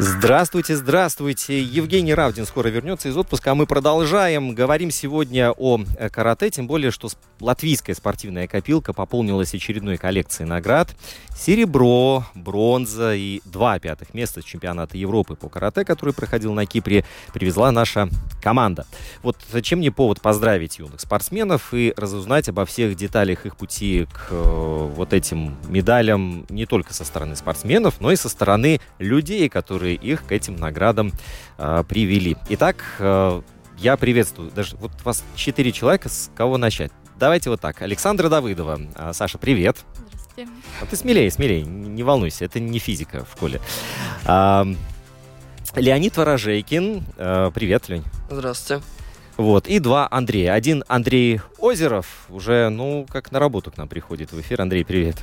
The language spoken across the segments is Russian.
Здравствуйте, здравствуйте. Евгений Равдин скоро вернется из отпуска, а мы продолжаем. Говорим сегодня о э, карате, тем более, что латвийская спортивная копилка пополнилась очередной коллекцией наград. Серебро, бронза и два пятых места с чемпионата Европы по карате, который проходил на Кипре, привезла наша команда. Вот чем не повод поздравить юных спортсменов и разузнать обо всех деталях их пути к э, вот этим медалям не только со стороны спортсменов, но и со стороны людей, которые их к этим наградам э, привели. Итак, э, я приветствую. Даже вот у вас четыре человека, с кого начать? Давайте вот так. Александра Давыдова. А, Саша, привет. Здравствуйте. А ты смелее, смелее, не волнуйся, это не физика в школе. А, Леонид Ворожейкин. А, Привет, Лень. Здравствуйте. Вот, и два Андрея. Один Андрей Озеров уже, ну, как на работу к нам приходит в эфир. Андрей, привет.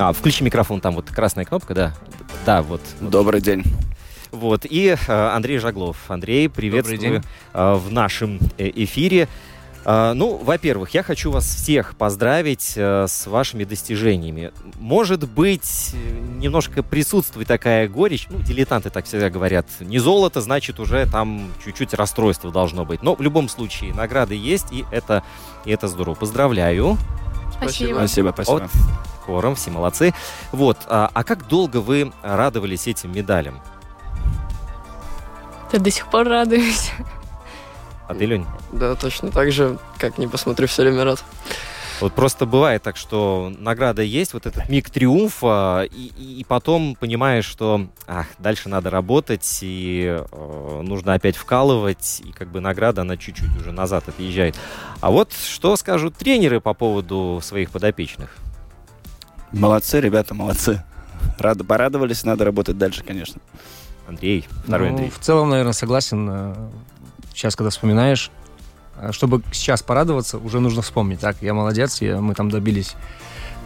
А, включи микрофон, там вот красная кнопка, да. Да, вот. Добрый день. Вот, и э, Андрей Жаглов. Андрей, приветствую э, в нашем э, эфире. Ну, во-первых, я хочу вас всех поздравить с вашими достижениями. Может быть, немножко присутствует такая горечь, ну, дилетанты так всегда говорят, не золото, значит, уже там чуть-чуть расстройство должно быть. Но в любом случае, награды есть, и это, и это здорово. Поздравляю. Спасибо. Спасибо, спасибо. От хором, все молодцы. Вот, а, а как долго вы радовались этим медалям? Я до сих пор радуюсь. А ты, Лень? Да, точно так же, как не посмотрю, все время рад. Вот просто бывает так, что награда есть, вот этот миг триумфа, и, и- потом понимаешь, что ах, дальше надо работать, и э, нужно опять вкалывать, и как бы награда, она чуть-чуть уже назад отъезжает. А вот что скажут тренеры по поводу своих подопечных? Молодцы, ребята, молодцы. Рады, порадовались, надо работать дальше, конечно. Андрей, второй Ну, Андрей. В целом, наверное, согласен. Э, Сейчас, когда вспоминаешь, чтобы сейчас порадоваться, уже нужно вспомнить. Так, я молодец, я, мы там добились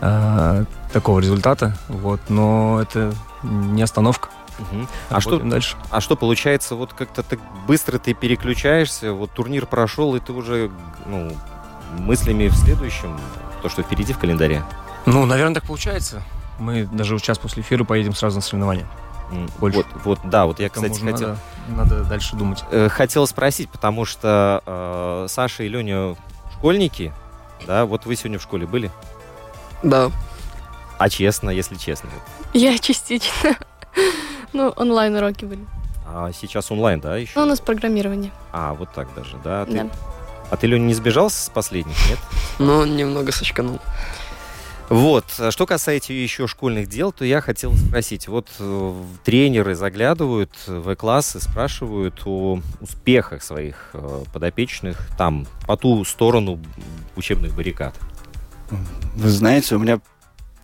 э, такого результата, вот, но это не остановка. Мгм. А что, дальше? а что получается, вот как-то так быстро ты переключаешься, вот турнир прошел, и ты уже ну, мыслями в следующем, то, что впереди в календаре? Ну, наверное, так получается. Мы даже сейчас после эфира поедем сразу на соревнования. Больше. Вот, вот, да, вот я, Кому кстати, хотел, надо, надо дальше думать. э, хотел спросить, потому что э, Саша и Леня школьники, да, вот вы сегодня в школе были? Да, А честно, если честно. Я частично. Ну, онлайн уроки были. А сейчас онлайн, да, еще? Ну, у нас программирование. А, вот так даже, да? А ты, Да. а ты, Леня, не сбежал с последних, нет? но немного сочканул. Вот, а что касается еще школьных дел, то я хотел спросить, вот э, тренеры заглядывают в классы, спрашивают о успехах своих э, подопечных там, по ту сторону учебных баррикад. Вы знаете, у меня,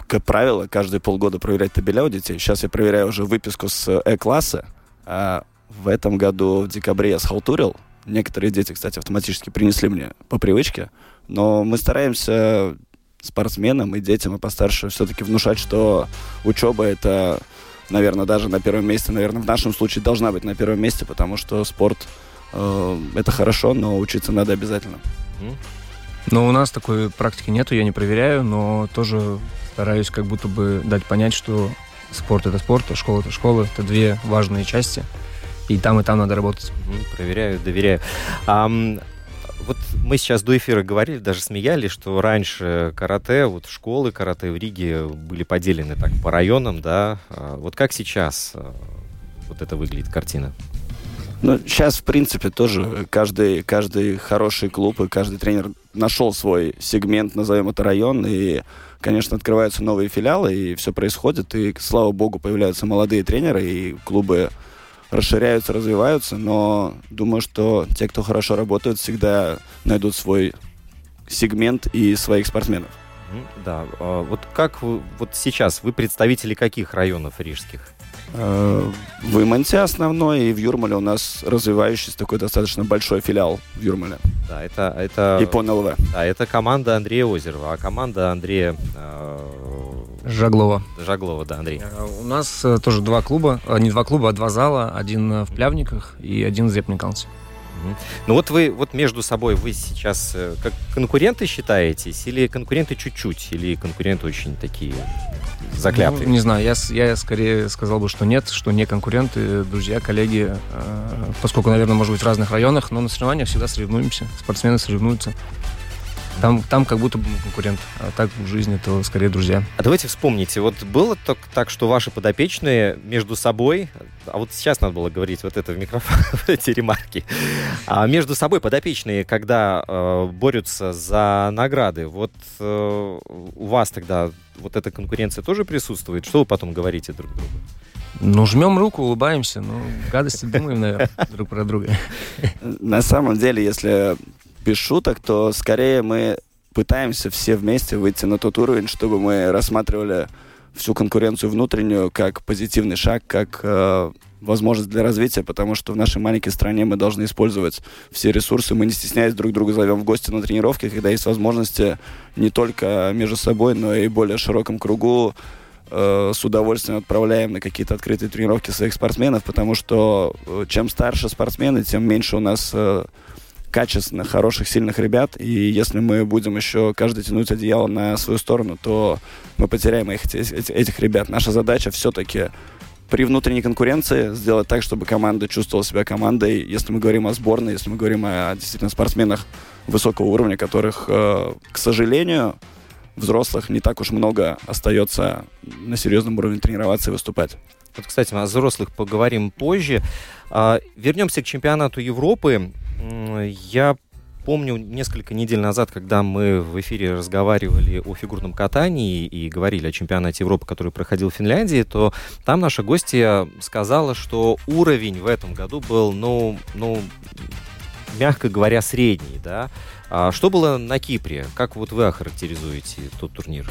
как правило, каждые полгода проверять табеля у детей. Сейчас я проверяю уже выписку с Э-класса. А в этом году в декабре я схалтурил. Некоторые дети, кстати, автоматически принесли мне по привычке. Но мы стараемся спортсменам и детям, и постарше все-таки внушать, что учеба это, наверное, даже на первом месте, наверное, в нашем случае должна быть на первом месте, потому что спорт э, это хорошо, но учиться надо обязательно. Но у нас такой практики нету, я не проверяю, но тоже стараюсь как будто бы дать понять, что спорт это спорт, а школа это школа, это две важные части. И там, и там надо работать. Проверяю, доверяю. Ам, вот мы сейчас до эфира говорили, даже смеялись, что раньше карате, вот школы карате в Риге были поделены так по районам, да. А Вот как сейчас а, вот это выглядит картина? Ну, сейчас, в принципе, тоже каждый, каждый хороший клуб и каждый тренер нашел свой сегмент, назовем это район, и, конечно, открываются новые филиалы, и все происходит, и, слава богу, появляются молодые тренеры, и клубы расширяются, развиваются, но думаю, что те, кто хорошо работают, всегда найдут свой сегмент и своих спортсменов. Мгм, Да, а вот как вы, вот сейчас, вы представители каких районов рижских? Э, В Иманте основной, и в Юрмале у нас развивающийся такой достаточно большой филиал в Юрмале. Да, это, это, И по НЛВ. да, это команда Андрея Озерова, а команда Андрея э, Жаглова. Жаглова, да, Андрей. Э, У нас э, тоже два клуба, э, не два клуба, а два зала. Один в Плявниках и один в Зепникалсе. Ну вот вы вот между собой вы сейчас как конкуренты считаетесь, или конкуренты чуть-чуть, или конкуренты очень такие заклятые? Ну, не знаю, я, я скорее сказал бы, что нет, что не конкуренты, друзья, коллеги, э, поскольку, наверное, может быть в разных районах, но на соревнованиях всегда соревнуемся, спортсмены соревнуются. Там, там как будто бы конкурент, а так в жизни то скорее друзья. А давайте вспомните, вот было так, так, что ваши подопечные между собой, а вот сейчас надо было говорить вот это в микрофон, эти ремарки, а между собой подопечные, когда э, борются за награды, вот э, у вас тогда вот эта конкуренция тоже присутствует? Что вы потом говорите друг другу? Ну, жмем руку, улыбаемся, ну, гадости думаем, наверное, друг про друга. На самом деле, если без шуток, то скорее мы пытаемся все вместе выйти на тот уровень, чтобы мы рассматривали всю конкуренцию внутреннюю как позитивный шаг, как э, возможность для развития, потому что в нашей маленькой стране мы должны использовать все ресурсы. Мы не стесняясь друг друга зовем в гости на тренировки, когда есть возможности не только между собой, но и более широком кругу э, с удовольствием отправляем на какие-то открытые тренировки своих спортсменов, потому что э, чем старше спортсмены, тем меньше у нас э, качественных, хороших, сильных ребят. И если мы будем еще каждый тянуть одеяло на свою сторону, то мы потеряем их, эти- этих ребят. Наша задача все-таки при внутренней конкуренции сделать так, чтобы команда чувствовала себя командой. Если мы говорим о сборной, если мы говорим о действительно спортсменах высокого уровня, которых, э, к сожалению, взрослых не так уж много остается на серьезном уровне тренироваться и выступать. Вот, кстати, о взрослых поговорим позже. А, Вернемся к чемпионату Европы. Я помню несколько недель назад, когда мы в эфире разговаривали о фигурном катании и говорили о чемпионате Европы, который проходил в Финляндии, то там наша гостья сказала, что уровень в этом году был, ну, ну, мягко говоря, средний, да. А что было на Кипре? Как вот вы охарактеризуете тот турнир?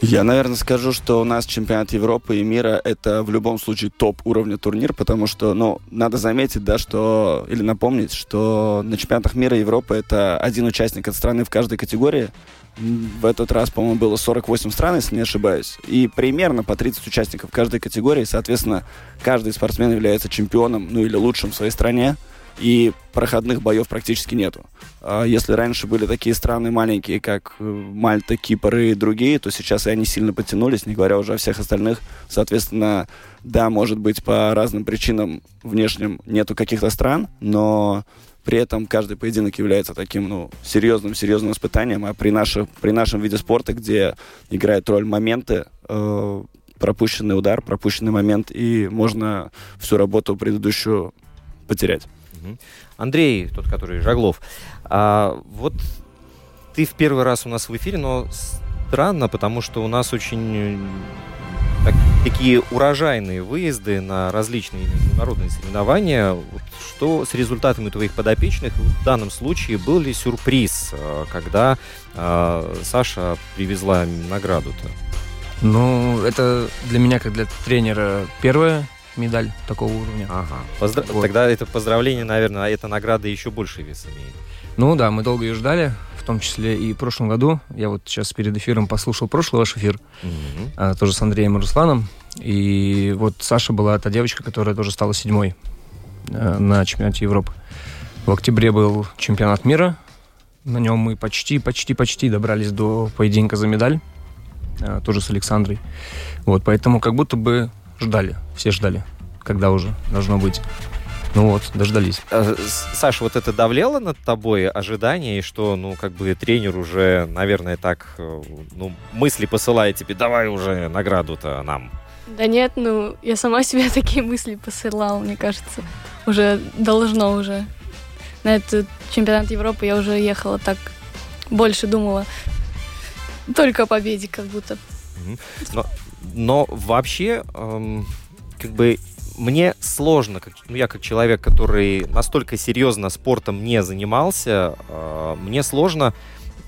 Я, наверное, скажу, что у нас чемпионат Европы и мира это в любом случае топ уровня турнир, потому что, ну, надо заметить, да, что, или напомнить, что на чемпионатах мира и Европы это один участник от страны в каждой категории. В этот раз, по-моему, было 48 стран, если не ошибаюсь, и примерно по 30 участников в каждой категории. Соответственно, каждый спортсмен является чемпионом, ну или лучшим в своей стране, и проходных боев практически нету. А Если раньше были такие страны маленькие, как э, Мальта, Кипр и другие, то сейчас и они сильно потянулись, не говоря уже о всех остальных. Соответственно, да, может быть, по разным причинам внешним нету каких-то стран, но при этом каждый поединок является таким, ну, серьезным, серьезным испытанием, а при, наших, при нашем виде спорта, где играют роль моменты, э, пропущенный удар, пропущенный момент, и можно всю работу предыдущую потерять. Мгм. Андрей, тот, который Жаглов, а, вот ты в первый раз у нас в эфире, но странно, потому что у нас очень э, так- такие урожайные выезды на различные международные соревнования. Вот что с результатами твоих подопечных? В данном случае был ли сюрприз, э, когда э, Саша привезла награду-то? Ну, это для меня, как для тренера, первая медаль такого уровня. Ага. Поздра- Вот. Тогда это поздравление, наверное, а эта награда еще больше вес имеет. Ну да, мы долго ее ждали, в том числе и в прошлом году. Я вот сейчас перед эфиром послушал прошлый ваш эфир, Мгм. а, тоже с Андреем и Русланом. И вот Саша была та девочка, которая тоже стала седьмой э, на чемпионате Европы. В октябре был чемпионат мира. На нем мы почти, почти, почти добрались до поединка за медаль. э, тоже с Александрой. Вот, поэтому как будто бы ждали, все ждали, когда уже должно быть. Ну вот, дождались. А, Саша, вот это давлело над тобой ожидание, и что, ну, как бы тренер уже, наверное, так, э, ну, мысли посылает тебе, давай уже награду-то нам. Да нет, ну, я сама себе такие мысли посылала, мне кажется. уже должно уже. На этот чемпионат Европы я уже ехала так, больше думала только о победе как будто. Но, но вообще, эм, как бы мне сложно, как, ну, я как человек, который настолько серьезно спортом не занимался, э, мне сложно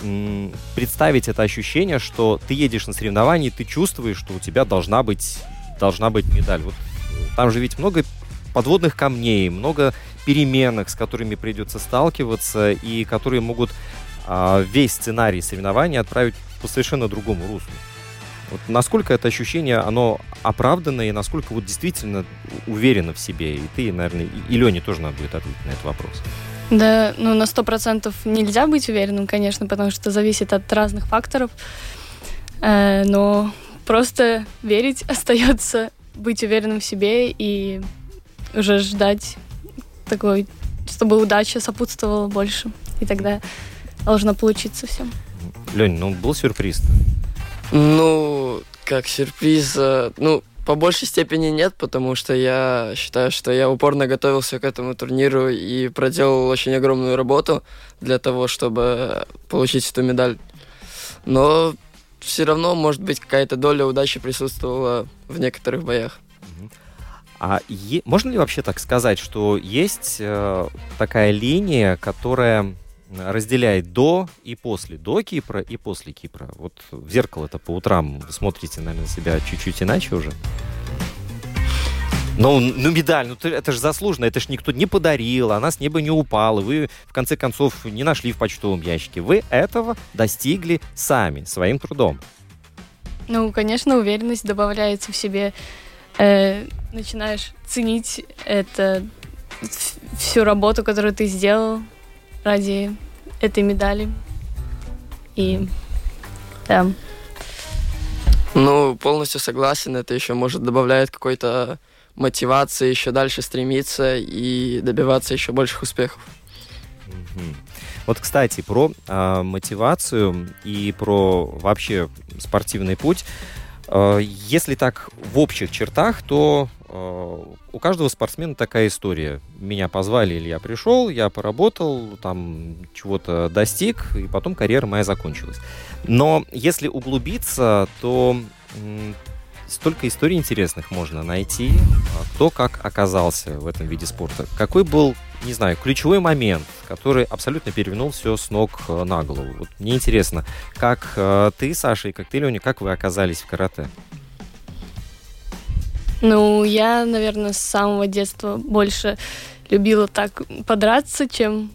м, представить это ощущение, что ты едешь на соревнования, и ты чувствуешь, что у тебя должна быть, должна быть медаль. Вот э, там же ведь много подводных камней, много переменных, с которыми придется сталкиваться, и которые могут а, весь сценарий соревнований отправить по совершенно другому руслу. Вот насколько это ощущение, оно оправдано, и насколько вот действительно уверенно в себе. И ты, наверное, и, и Лене тоже надо будет ответить на этот вопрос. Да, ну на сто процентов нельзя быть уверенным, конечно, потому что зависит от разных факторов. Э, но просто верить остается, быть уверенным в себе и уже ждать такой, чтобы удача сопутствовала больше. И тогда должно получиться все. Лень, ну был сюрприз. Ну, как сюрприз, ну, по большей степени нет, потому что я считаю, что я упорно готовился к этому турниру и проделал очень огромную работу для того, чтобы получить эту медаль. Но все равно, может быть, какая-то доля удачи присутствовала в некоторых боях. А е- можно ли вообще так сказать, что есть э, такая линия, которая разделяет до и после, до Кипра и после Кипра. Вот в зеркало-то по утрам вы смотрите, наверное, на себя чуть-чуть иначе уже. Ну, ну, медаль, ну это же заслуженно, это же никто не подарил, она с неба не упала, вы, в конце концов, не нашли в почтовом ящике. Вы этого достигли сами, своим трудом. Ну, конечно, уверенность добавляется в себе. Э, начинаешь ценить это, всю работу, которую ты сделал, ради этой медали. И да. Ну, полностью согласен. Это еще, может, добавляет какой-то мотивации еще дальше стремиться и добиваться еще больших успехов. Вот, кстати, про э, мотивацию и про вообще спортивный путь. Э, если так в общих чертах, то у каждого спортсмена такая история. Меня позвали, или я пришел, я поработал, там чего-то достиг, и потом карьера моя закончилась. Но если углубиться, то столько историй интересных можно найти, а, кто как оказался в этом виде спорта. Какой был, не знаю, ключевой момент, который абсолютно перевернул все с ног э, на голову. Вот мне интересно, как э, ты, Саша, и как ты, Леня, как вы оказались в карате? Ну, я, наверное, с самого детства больше любила так подраться, чем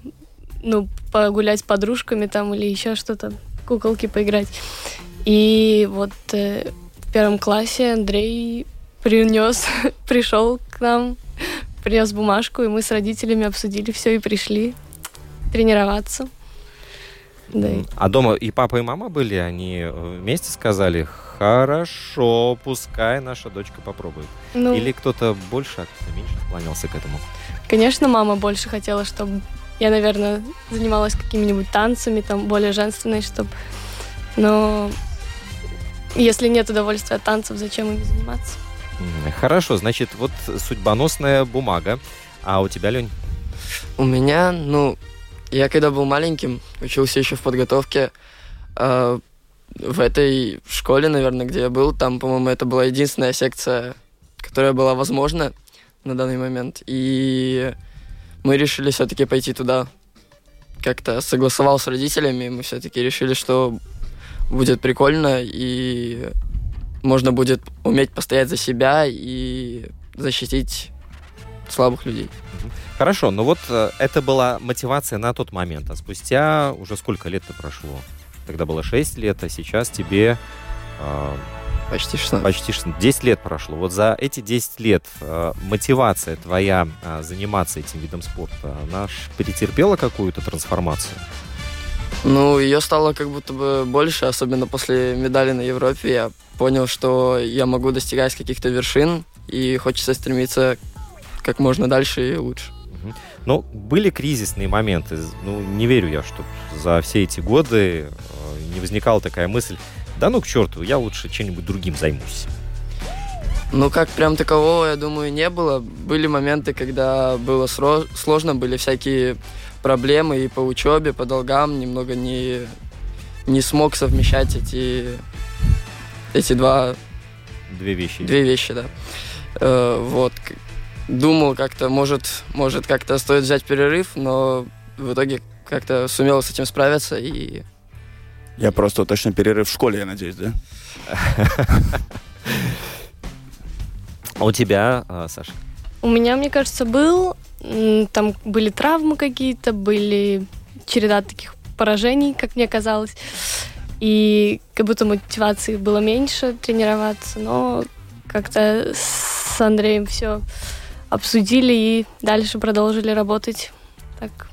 ну, погулять с подружками там или еще что-то, куколки поиграть. И вот э, в первом классе Андрей принес, пришел к нам, принес бумажку, и мы с родителями обсудили все и пришли тренироваться. Да. А дома и папа, и мама были, они э, вместе сказали, хорошо, пускай наша дочка попробует. Ну, Или кто-то больше, а кто-то меньше склонялся к этому? Конечно, мама больше хотела, чтобы я, наверное, занималась какими-нибудь танцами, там, более женственной, чтобы... Но если нет удовольствия от танцев, зачем ими заниматься? Хорошо, значит, вот судьбоносная бумага. А у тебя, Лень? У меня, ну, я когда был маленьким, учился еще в подготовке, э, в этой школе, наверное, где я был, там, по-моему, это была единственная секция, которая была возможна на данный момент. И мы решили все-таки пойти туда. Как-то согласовал с родителями, мы все-таки решили, что будет прикольно, и можно будет уметь постоять за себя и защитить слабых людей. Хорошо, но вот э, это была мотивация на тот момент, а спустя уже сколько лет-то прошло? Тогда было 6 лет, а сейчас тебе... Э, почти 16. Почти 16. 10 лет прошло. Вот за эти 10 лет э, мотивация твоя э, заниматься этим видом спорта, она претерпела какую-то трансформацию? Ну, ее стало как будто бы больше, особенно после медали на Европе. Я понял, что я могу достигать каких-то вершин, и хочется стремиться как можно дальше и лучше. Но были кризисные моменты. Ну, не верю я, что за все эти годы э, не возникала такая мысль, да ну к черту, я лучше чем-нибудь другим займусь. Ну, как прям такового, я думаю, не было. Были моменты, когда было сложно, были всякие проблемы и по учебе, по долгам, немного не, не смог совмещать эти, эти два, Две вещи. две вещи, да. Э, вот. Думал как-то, может, может как-то стоит взять перерыв, но в итоге как-то сумел с этим справиться и Я просто уточню перерыв в школе, я надеюсь, да? А у тебя, а, Саша? У меня, мне кажется, был. Там были травмы какие-то, были череда таких поражений, как мне казалось. И как будто мотивации было меньше тренироваться, но как-то с Андреем все обсудили и дальше продолжили работать. Так,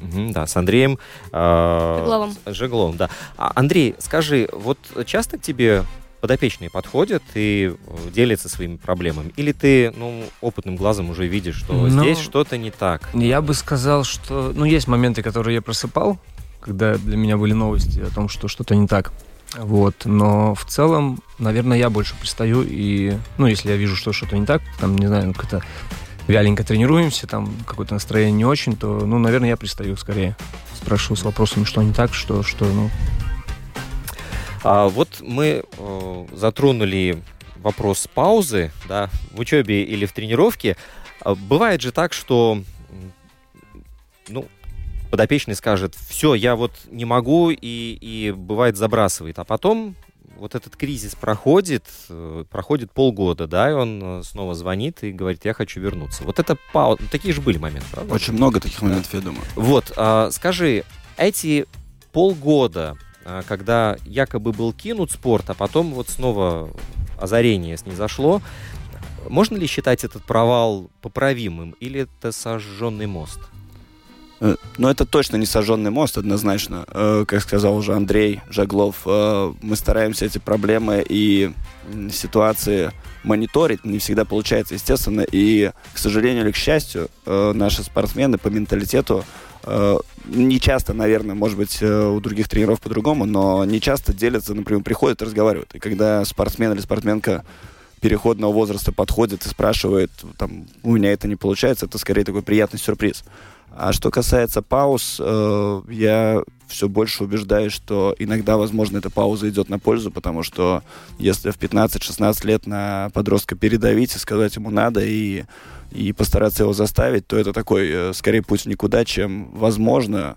да, с Андреем а, Жегловым. Жегловым, да. А, Андрей, скажи, вот часто к тебе подопечные подходят и э, делятся своими проблемами? Или ты, ну, опытным глазом уже видишь, что Ну, здесь что-то не так? Я бы сказал, что... Ну, есть моменты, которые я просыпал, когда для меня были новости о том, что что-то не так. Вот, но в целом, наверное, я больше пристаю и, ну, если я вижу, что что-то не так, там, не знаю, как-то вяленько тренируемся, там какое-то настроение не очень, то, ну, наверное, я пристаю скорее. Спрашиваю с вопросами, что не так, что, что, ну, А вот мы э, затронули вопрос паузы, да, в учебе или в тренировке. А Бывает же так, что, ну, подопечный скажет, все, я вот не могу, и, и бывает забрасывает. А потом вот этот кризис проходит, э, проходит полгода, да, и он э, снова звонит и говорит, я хочу вернуться. Вот это пауза, такие же были моменты, правда? Очень много таких моментов, я думаю. Вот, а, скажи, эти полгода, а, когда якобы был кинут спорт, а потом вот снова озарение снизошло, можно ли считать этот провал поправимым или это сожженный мост? Э, Но это точно не сожженный мост, однозначно. Э, Как сказал уже Андрей Жаглов, э, мы стараемся эти проблемы и ситуации мониторить. Не всегда получается, естественно. И, к сожалению или к счастью, наши спортсмены по менталитету не часто, наверное, может быть, у других тренеров по-другому, но не часто делятся, например, приходят и разговаривают. И когда спортсмен или спортсменка переходного возраста подходит и спрашивает, там, у меня это не получается, это скорее такой приятный сюрприз. А что касается пауз, э, я все больше убеждаюсь, что иногда, возможно, эта пауза идет на пользу, потому что если в 15-16 лет на подростка передавить и сказать ему надо, и, и постараться его заставить, то это такой, э, скорее, путь никуда, чем, возможно,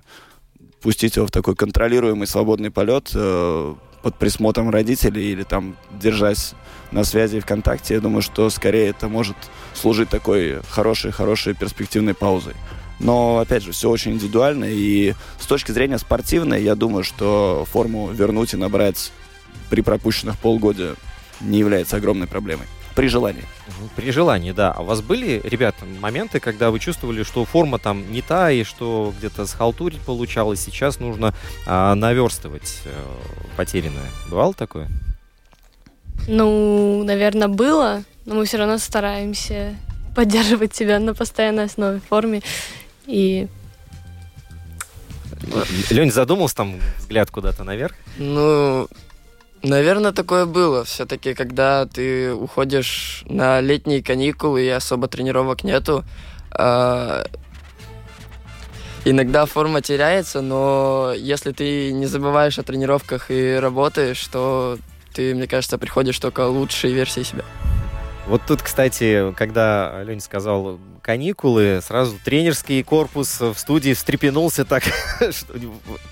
пустить его в такой контролируемый свободный полет э, под присмотром родителей или там держась на связи ВКонтакте. Я думаю, что скорее это может служить такой хорошей-хорошей перспективной паузой. Но, опять же, все очень индивидуально, и с точки зрения спортивной, я думаю, что форму вернуть и набрать при пропущенных полгода не является огромной проблемой. При желании. Мгм, При желании, да. А у вас были, ребята, моменты, когда вы чувствовали, что форма там не та, и что где-то схалтурить получалось, сейчас нужно а, наверстывать э, потерянное? Бывало такое? ну, наверное, было, но мы все равно стараемся поддерживать себя на постоянной основе в форме. И Лень задумался, там взгляд куда-то наверх? Ну, наверное, такое было. Все-таки, когда ты уходишь на летние каникулы и особо тренировок нету, а, иногда форма теряется, но если ты не забываешь о тренировках и работаешь, то ты, мне кажется, приходишь только лучшей версии себя. Вот тут, кстати, когда Леня сказал каникулы, сразу тренерский корпус в студии встрепенулся так, что,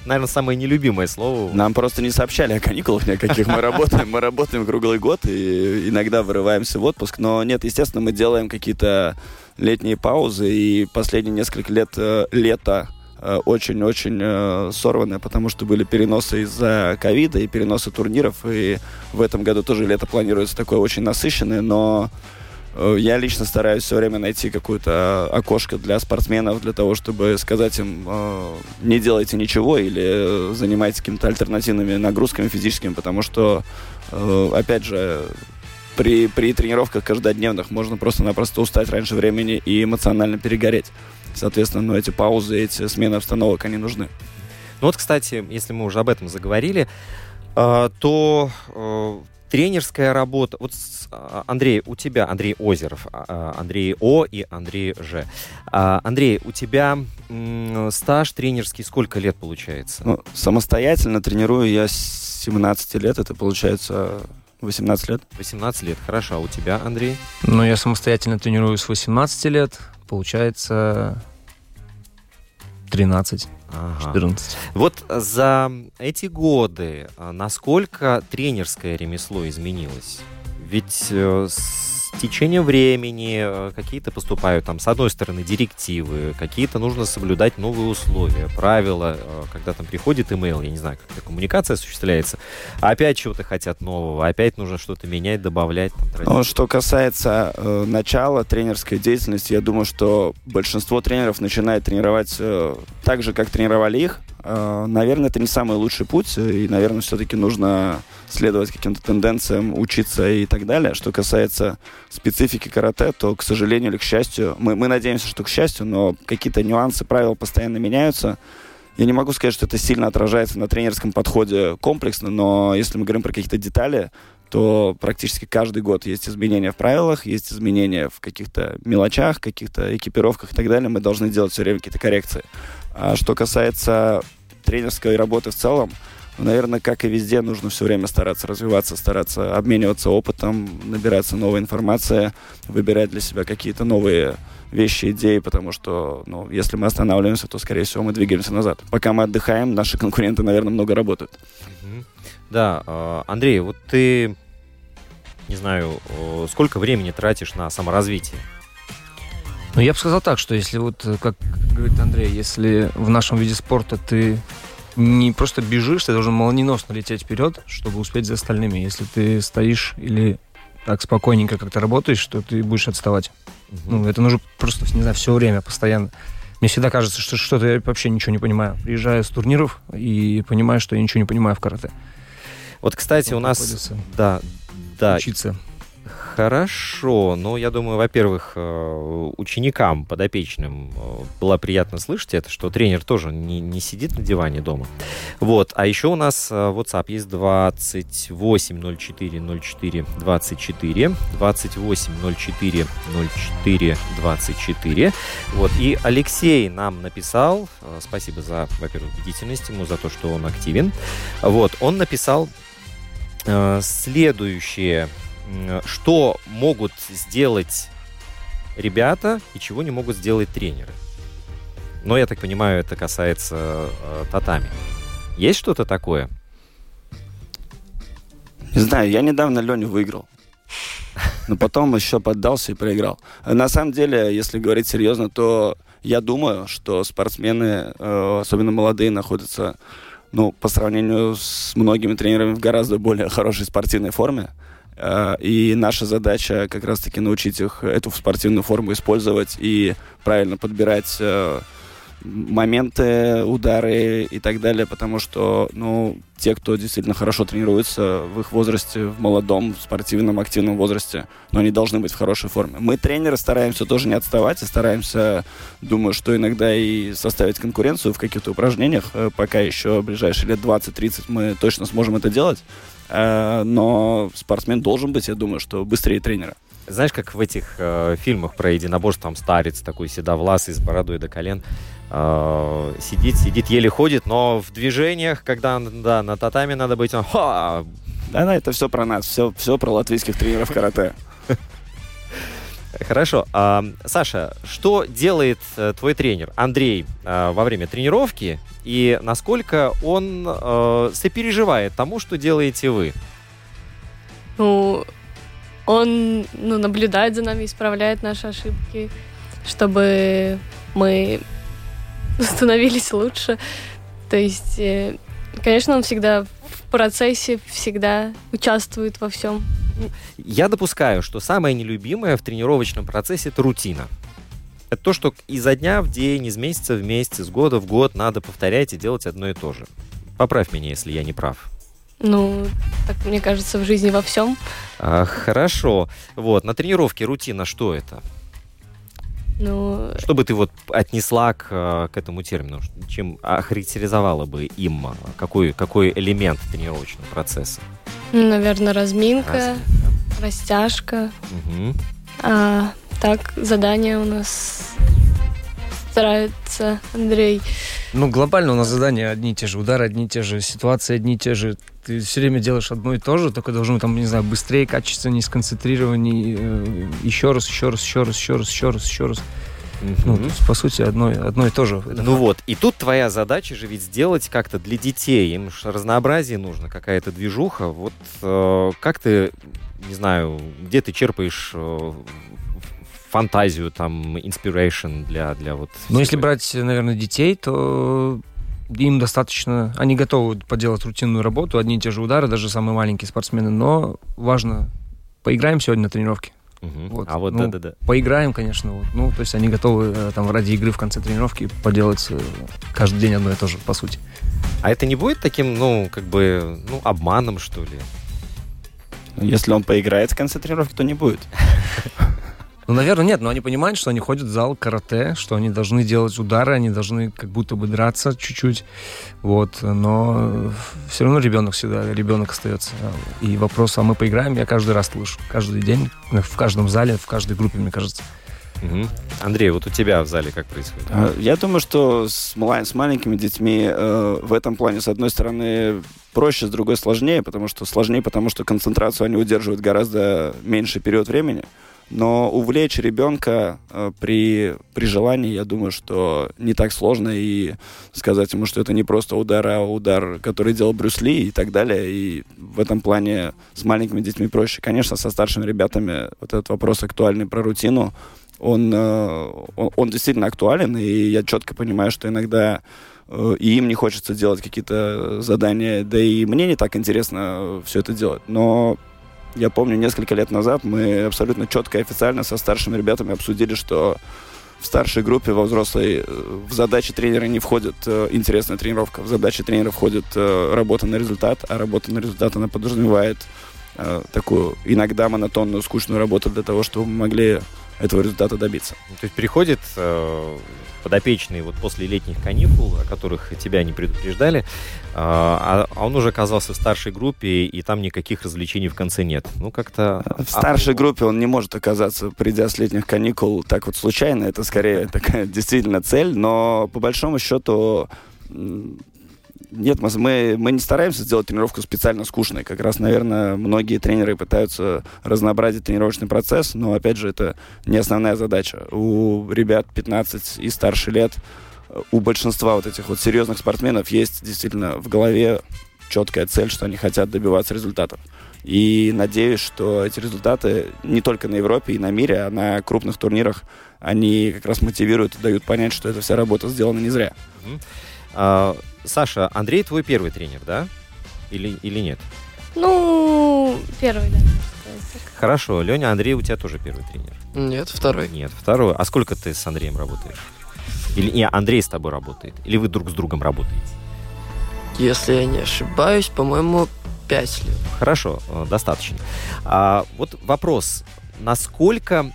наверное, самое нелюбимое слово. Нам просто не сообщали о каникулах ни о каких. Мы работаем, мы работаем круглый год и иногда вырываемся в отпуск. Но нет, естественно, мы делаем какие-то летние паузы. И последние несколько лет э, лето э, очень-очень э, сорванное, потому что были переносы из-за ковида и переносы турниров. И в этом году тоже лето планируется такое очень насыщенное, но я лично стараюсь все время найти какое-то э, окошко для спортсменов, для того, чтобы сказать им, э, не делайте ничего или э, занимайтесь какими-то альтернативными нагрузками физическими, потому что, э, опять же, при, при тренировках каждодневных можно просто-напросто устать раньше времени и эмоционально перегореть. Соответственно, ну, эти паузы, эти смены обстановок, они нужны. Ну вот, кстати, если мы уже об этом заговорили, э, то э, тренерская работа. Вот, с- а, Андрей, у тебя, Андрей Озеров, а, а, Андрей О и Андрей Ж. Андрей, у тебя стаж тренерский сколько лет получается? Ну, самостоятельно тренирую я с 17 лет, это получается 18 лет. 18 лет, хорошо. А у тебя, Андрей? Ну, я самостоятельно тренирую с 18 лет. Получается 13, Ага. 14. Вот за эти годы а, насколько тренерское ремесло изменилось? Ведь э, с течением времени э, какие-то поступают там, с одной стороны, директивы, какие-то нужно соблюдать новые условия, правила, э, когда там приходит имейл, я не знаю, как эта коммуникация осуществляется, опять чего-то хотят нового, опять нужно что-то менять, добавлять. Там, тратить. Что касается э, начала тренерской деятельности, я думаю, что большинство тренеров начинает тренировать э, так же, как тренировали их. Э, наверное, это не самый лучший путь, и, наверное, все-таки нужно следовать каким-то тенденциям, учиться и так далее. Что касается специфики карате, то, к сожалению или к счастью, мы, мы надеемся, что к счастью, но какие-то нюансы правил постоянно меняются. Я не могу сказать, что это сильно отражается на тренерском подходе комплексно, но если мы говорим про какие-то детали, то практически каждый год есть изменения в правилах, есть изменения в каких-то мелочах, каких-то экипировках и так далее. Мы должны делать все время какие-то коррекции. А что касается тренерской работы в целом, ну, наверное, как и везде, нужно все время стараться развиваться, стараться обмениваться опытом, набираться новой информации, выбирать для себя какие-то новые вещи, идеи, потому что, ну, если мы останавливаемся, то, скорее всего, мы двигаемся назад. Пока мы отдыхаем, наши конкуренты, наверное, много работают. Да, э, Андрей, вот ты, не знаю, сколько времени тратишь на саморазвитие? Ну, я бы сказал так, что если вот, э, как говорит Андрей, если в нашем виде спорта ты не просто бежишь, ты должен молниеносно лететь вперед, чтобы успеть за остальными. Если ты стоишь или так спокойненько как-то работаешь, то ты будешь отставать. Ну, это нужно просто, не знаю, все время, постоянно. Мне всегда кажется, что что-то я вообще ничего не понимаю. Приезжаю с турниров и понимаю, что я ничего не понимаю в карате. Вот, кстати, у нас... Да, да, Учиться. Хорошо. Ну, я думаю, во-первых, э, ученикам, подопечным э, было приятно слышать это, что тренер тоже не, не сидит на диване дома. Вот. А еще у нас э, WhatsApp есть 28 04 04 24, 28 04 04 24. Вот. И Алексей нам написал, спасибо за, во-первых, бдительность ему, за то, что он активен. Вот. Он написал следующее м, что могут сделать ребята и чего не могут сделать тренеры. Но я так понимаю, это касается э, татами. Есть что-то такое? Не знаю, я недавно Леню выиграл. Но потом еще поддался и проиграл. На самом деле, если говорить серьезно, то я думаю, что спортсмены, э, особенно молодые, находятся, ну, по сравнению с многими тренерами в гораздо более хорошей спортивной форме. Э, И наша задача как раз-таки научить их эту спортивную форму использовать и правильно подбирать э, моменты, удары и так далее, потому что, ну, те, кто действительно хорошо тренируется в их возрасте, в молодом, спортивном, активном возрасте, но они должны быть в хорошей форме. Мы, тренеры, стараемся тоже не отставать и стараемся, думаю, что иногда и составить конкуренцию в каких-то упражнениях, Э, пока еще в ближайшие лет 20-30 мы точно сможем это делать, Э, но спортсмен должен быть, я думаю, что быстрее тренера. Знаешь, как в этих э, фильмах про единоборство, там старец такой седовласый с бородой до колен, э, сидит, сидит, еле ходит, но в движениях, когда да, на татами надо быть, он ха, Да, да, это все про нас, все, все про латвийских тренеров карате. Хорошо. А, Саша, что делает э, твой тренер Андрей э, во время тренировки и насколько он э, сопереживает тому, что делаете вы? Ну, он ну, наблюдает за нами, исправляет наши ошибки, чтобы мы становились лучше. То есть, э, конечно, он всегда в процессе, всегда участвует во всем. Я допускаю, что самое нелюбимое в тренировочном процессе это рутина. Это то, что изо дня в день, из месяца в месяц, из года в год надо повторять и делать одно и то же. Поправь меня, если я не прав. Ну, так мне кажется, в жизни во всем. А, хорошо. Вот, на тренировке рутина что это? Ну, Что бы ты вот отнесла к, э, к этому термину? Чем охарактеризовала бы им? э, Какой, какой элемент тренировочного процесса? Наверное, разминка, Разминка. растяжка. Мгм. А так, задания у нас старается Андрей. Ну, глобально у нас задания одни и те же, удары одни и те же, ситуации одни и те же. Ты все время делаешь одно и то же, только должно там, не знаю, быстрее, качественнее, сконцентрированнее, э, еще раз, еще раз, еще раз, еще раз, еще раз, еще раз. Ну, то есть, по сути, одно, одно и то же. Ну факт. вот, и тут твоя задача же ведь сделать как-то для детей. Им же разнообразие нужно, какая-то движуха. Вот э, как ты, не знаю, где ты черпаешь э, фантазию, там, inspiration для, для вот... Но если брать, наверное, детей, то им достаточно... Они готовы поделать рутинную работу, одни и те же удары, даже самые маленькие спортсмены, но важно... Поиграем сегодня на тренировке. Мгм. Вот, А вот ну, да-да-да. Поиграем, конечно. Вот. Ну, то есть они готовы э, там ради игры в конце тренировки поделать э, каждый день одно и то же, по сути. А это не будет таким, ну, как бы, ну, обманом, что ли? Если он поиграет в конце тренировки, то не будет. Ну, наверное, нет, но они понимают, что они ходят в зал карате, что они должны делать удары, они должны как будто бы драться чуть-чуть, вот, но все равно ребенок всегда, ребенок остается. И вопрос, а мы поиграем, я каждый раз слышу, каждый день, в каждом зале, в каждой группе, мне кажется. Мгм. Андрей, вот у тебя в зале как происходит? А, Я думаю, что с, с маленькими детьми э, в этом плане, с одной стороны, проще, с другой сложнее, потому что сложнее, потому что концентрацию они удерживают гораздо меньший период времени. Но увлечь ребенка э, при, при желании, я думаю, что не так сложно, и сказать ему, что это не просто удар, а удар, который делал Брюс Ли и так далее. И в этом плане с маленькими детьми проще. Конечно, со старшими ребятами вот этот вопрос актуальный про рутину, он, э, он, он действительно актуален, и я четко понимаю, что иногда э, и им не хочется делать какие-то задания, да и мне не так интересно все это делать. Но я помню, несколько лет назад мы абсолютно четко и официально со старшими ребятами обсудили, что в старшей группе во взрослой э, в задачи тренера не входит э, интересная тренировка. В задачи тренера входит э, работа на результат, а работа на результат она подразумевает э, такую иногда монотонную, скучную работу для того, чтобы мы могли этого результата добиться. То есть приходит э, подопечный вот после летних каникул, о которых тебя не предупреждали, а, а он уже оказался в старшей группе, и там никаких развлечений в конце нет. Ну, как-то... В старшей группе он не может оказаться, придя с летних каникул, так вот случайно. Это скорее такая действительно цель, но по большому счету нет, мы, мы, не стараемся сделать тренировку специально скучной. Как раз, наверное, многие тренеры пытаются разнообразить тренировочный процесс, но, опять же, это не основная задача. У ребят 15 и старше лет, э, у большинства вот этих вот серьезных спортсменов есть действительно в голове четкая цель, что они хотят добиваться результатов. И надеюсь, что эти результаты не только на Европе и на мире, а на крупных турнирах, они как раз мотивируют и дают понять, что эта вся работа сделана не зря. А, Саша, Андрей твой первый тренер, да? Или, или нет? Ну, первый, да. Хорошо, Леня, Андрей у тебя тоже первый тренер. Нет, второй. Нет, второй. А сколько ты с Андреем работаешь? Или не, Андрей с тобой работает? Или вы друг с другом работаете? Если я не ошибаюсь, по-моему, пять лет. Хорошо, э, достаточно. А, вот вопрос. Насколько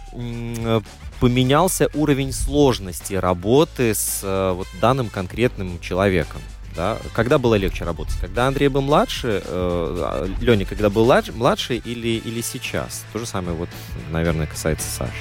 поменялся уровень сложности работы с э, вот данным конкретным человеком? Да? Когда было легче работать? Когда Андрей был младше, э, Леня, когда был ладж- младше или, или сейчас? То же самое, вот, наверное, касается Саши.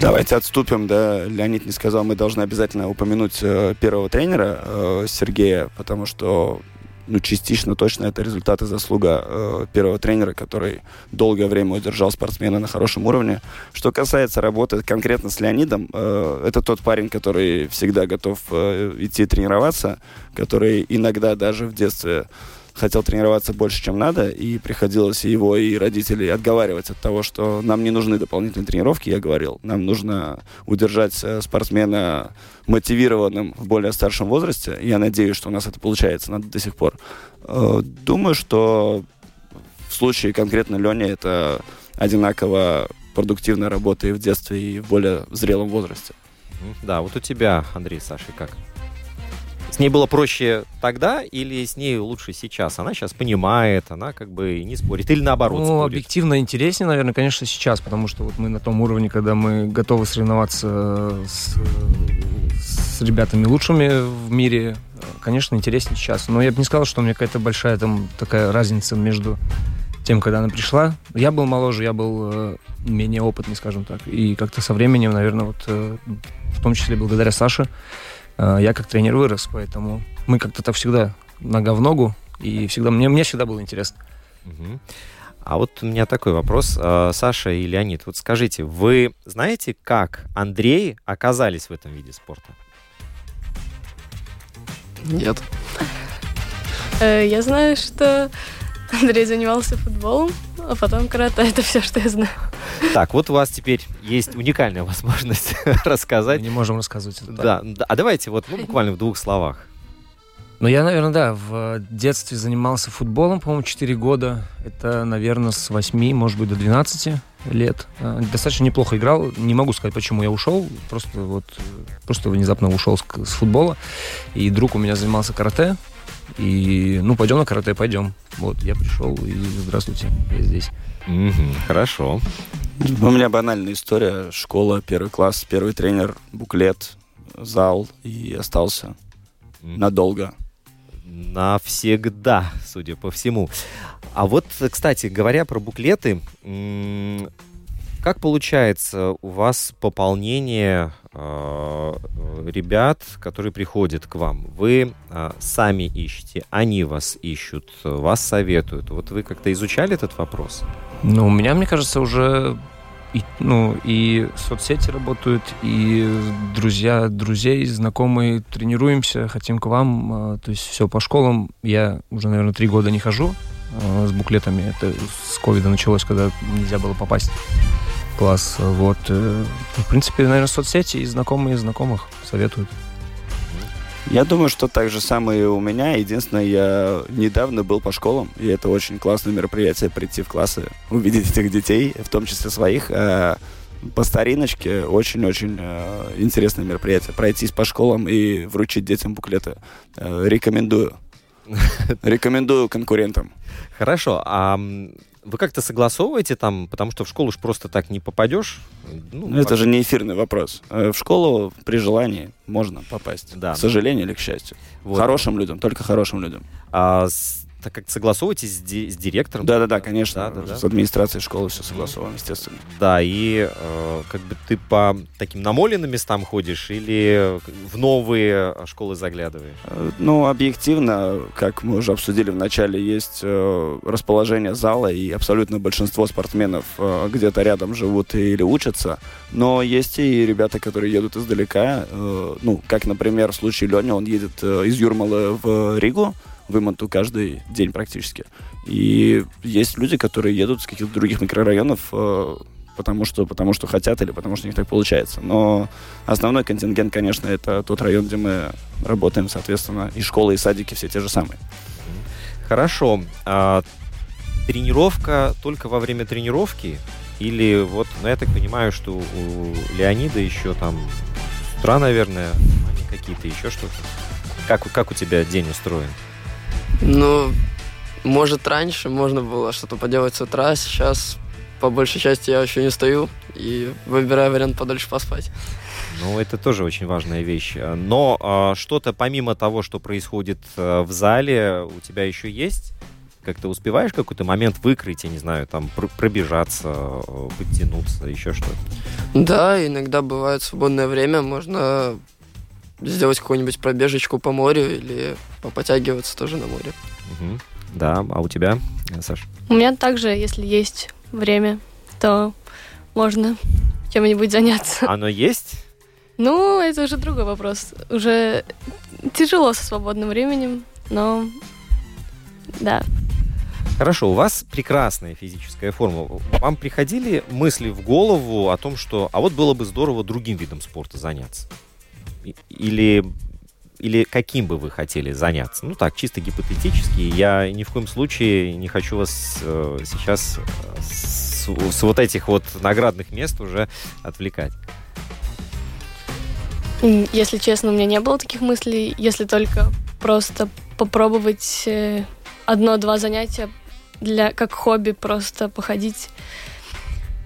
Давайте отступим, да. Леонид не сказал, мы должны обязательно упомянуть э, первого тренера э, Сергея, потому что ну, частично точно это результат и заслуга э, первого тренера, который долгое время удержал спортсмена на хорошем уровне. Что касается работы конкретно с Леонидом, э, это тот парень, который всегда готов э, идти тренироваться, который иногда даже в детстве хотел тренироваться больше, чем надо, и приходилось его и родителей отговаривать от того, что нам не нужны дополнительные тренировки, я говорил. Нам нужно удержать э, спортсмена мотивированным в более старшем возрасте. Я надеюсь, что у нас это получается надо до сих пор. Э, Думаю, что в случае конкретно Лени это одинаково продуктивная работа и в детстве, и в более зрелом возрасте. Да, вот у тебя, Андрей, с Сашей, как? С ней было проще тогда или с ней лучше сейчас? Она сейчас понимает, она как бы не спорит. Или наоборот Ну, спорит. объективно интереснее, наверное, конечно, сейчас, потому что вот мы на том уровне, когда мы готовы соревноваться с, с ребятами лучшими в мире, конечно, интереснее сейчас. Но я бы не сказал, что у меня какая-то большая там такая разница между тем, когда она пришла. Я был моложе, я был э, менее опытный, скажем так. И как-то со временем, наверное, вот э, в том числе благодаря Саше, э, я как тренер вырос, поэтому мы как-то так всегда нога в ногу, и всегда мне, мне всегда было интересно. Мгм. А вот у меня такой вопрос, э, Саша и Леонид. Вот скажите, вы знаете, как Андрей оказались в этом виде спорта? Нет. Э, Я знаю, что Андрей занимался футболом, а потом карате. Это все, что я знаю. Так, вот у вас теперь есть уникальная возможность Мы рассказать. не можем рассказывать это. Да, да. А давайте вот ну, буквально в двух словах. Ну, я, наверное, да, в детстве занимался футболом, по-моему, 4 года. Это, наверное, с 8, может быть, до 12 лет. Э, Достаточно неплохо играл. Не могу сказать, почему я ушел. Просто вот, э, просто внезапно ушел с, с футбола. И друг у меня занимался карате. И, ну, пойдем на карате, пойдем. Вот, я пришел, и здравствуйте, я здесь. Мгм, хорошо. У меня банальная история. Школа, первый класс, первый тренер, буклет, зал и остался Мгм. надолго. Навсегда, судя по всему. А вот, кстати, говоря про буклеты, как получается у вас пополнение э, ребят, которые приходят к вам? Вы э, сами ищете, они вас ищут, вас советуют. Вот вы как-то изучали этот вопрос? Ну, у меня, мне кажется, уже и, ну, и соцсети работают, и друзья друзей, знакомые, тренируемся, хотим к вам. э, То есть все по школам. Я уже, наверное, три года не хожу э, с буклетами. Это с ковида началось, когда нельзя было попасть класс. Вот. э, В принципе, наверное, соцсети и знакомые знакомых советуют. Я думаю, что так же самое и у меня. Единственное, я недавно был по школам, и это очень классное мероприятие прийти в классы, увидеть этих детей, в том числе своих. А по стариночке очень-очень э, интересное мероприятие. Пройтись по школам и вручить детям буклеты. Э, рекомендую. Рекомендую конкурентам. Хорошо, а вы как-то согласовываете там, потому что в школу ж просто так не попадешь? Ну, Ну, это же не эфирный вопрос. Э, В школу при желании можно попасть. Да. К сожалению или к счастью. вот. Хорошим людям, только хорошим людям. А с- так как согласовываетесь с, ди- с директором? Да-да-да, конечно. Да, да, да. С администрацией школы все согласовано, естественно. Да, и э, как бы ты по таким намоленным местам ходишь или в новые школы заглядываешь? Э, Ну, объективно, как мы уже обсудили в начале, есть э, расположение зала, и абсолютно большинство спортсменов э, где-то рядом живут или учатся. Но есть и ребята, которые едут издалека. э, ну, как, например, в случае Лени, он едет э, из Юрмалы в Ригу, в Иманту каждый день практически. И есть люди, которые едут с каких-то других микрорайонов, э, потому что, потому что хотят или потому что у них так получается. Но основной контингент, конечно, это тот район, где мы работаем, соответственно, и школы, и садики все те же самые. Хорошо. А тренировка только во время тренировки? Или вот, ну, я так понимаю, что у Леонида еще там с утра, наверное, какие-то еще что-то. Как, как у тебя день устроен? Ну, может, раньше можно было что-то поделать с утра, сейчас по большей части я еще не стою и выбираю вариант подольше поспать. Ну, это тоже очень важная вещь. Но а, что-то помимо того, что происходит а, в зале, у тебя еще есть? Как ты успеваешь какой-то момент выкрыть, я не знаю, там пр- пробежаться, э, подтянуться, еще что-то? Да, иногда бывает свободное время, можно сделать какую-нибудь пробежечку по морю или попотягиваться тоже на море. Мгм. Да, а у тебя, Саш? У меня также, если есть время, то можно чем-нибудь заняться. Оно есть? Ну, это уже другой вопрос. Уже тяжело со свободным временем, но да. Хорошо, у вас прекрасная физическая форма. Вам приходили мысли в голову о том, что а вот было бы здорово другим видом спорта заняться? Или, или каким бы вы хотели заняться? Ну так, чисто гипотетически. Я ни в коем случае не хочу вас э, сейчас э, с, с вот этих вот наградных мест уже отвлекать. Если честно, у меня не было таких мыслей, если только просто попробовать э, одно-два занятия для как хобби просто походить,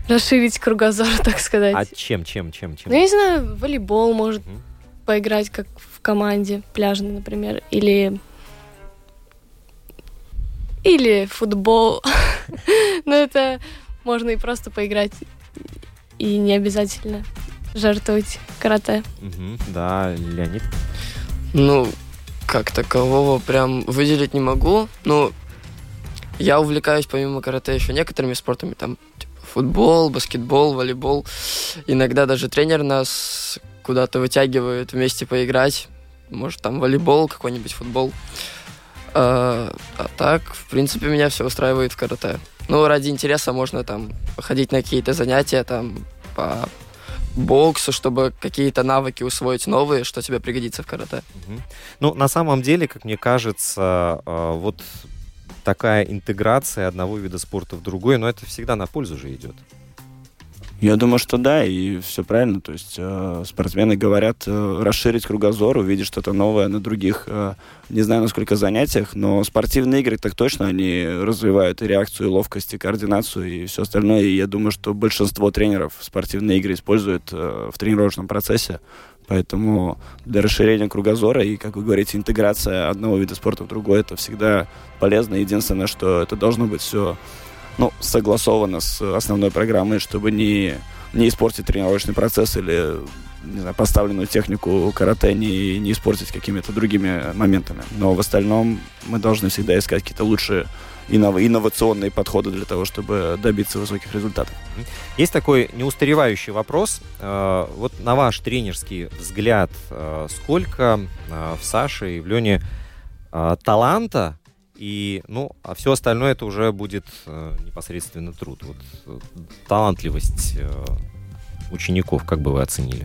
расширить кругозор, так сказать. А чем, чем, чем, чем? Ну, я не знаю, волейбол может Мгм. Поиграть как в команде пляжной, например, или Или футбол. Но это можно и просто поиграть. И не обязательно жертвовать карате. Да, Леонид. Ну, как такового прям выделить не могу. Ну, я увлекаюсь помимо карате еще некоторыми спортами, там типа, футбол, баскетбол, волейбол. Иногда даже тренер нас куда-то вытягивает вместе поиграть. Может, там волейбол, какой-нибудь футбол. А, а так, в принципе, меня все устраивает в карате. Ну, ради интереса можно там ходить на какие-то занятия, там, по боксу, чтобы какие-то навыки усвоить новые, что тебе пригодится в карате. Ну, на самом деле, как мне кажется, э, вот такая интеграция одного вида спорта в другой, но это всегда на пользу же идет. Я думаю, что да, и все правильно. То есть э, спортсмены говорят э, расширить кругозор, увидеть что-то новое на других, э, не знаю, насколько занятиях, но спортивные игры так точно, они развивают и реакцию, и ловкость, и координацию, и все остальное. И я думаю, что большинство тренеров спортивные игры используют э, в тренировочном процессе. Поэтому для расширения кругозора и, как вы говорите, интеграция одного вида спорта в другой, это всегда полезно. Единственное, что это должно быть все ну, согласовано с основной программой, чтобы не, не испортить тренировочный процесс или не знаю, поставленную технику карате не, не испортить какими-то другими моментами. Но в остальном мы должны всегда искать какие-то лучшие иннов- инновационные подходы для того, чтобы добиться высоких результатов. Есть такой неустаревающий вопрос. Э, Вот на ваш тренерский взгляд, э, сколько э, в Саше и в Лене таланта и, ну, а все остальное это уже будет э, непосредственно труд. Вот э, талантливость э, учеников, как бы вы оценили?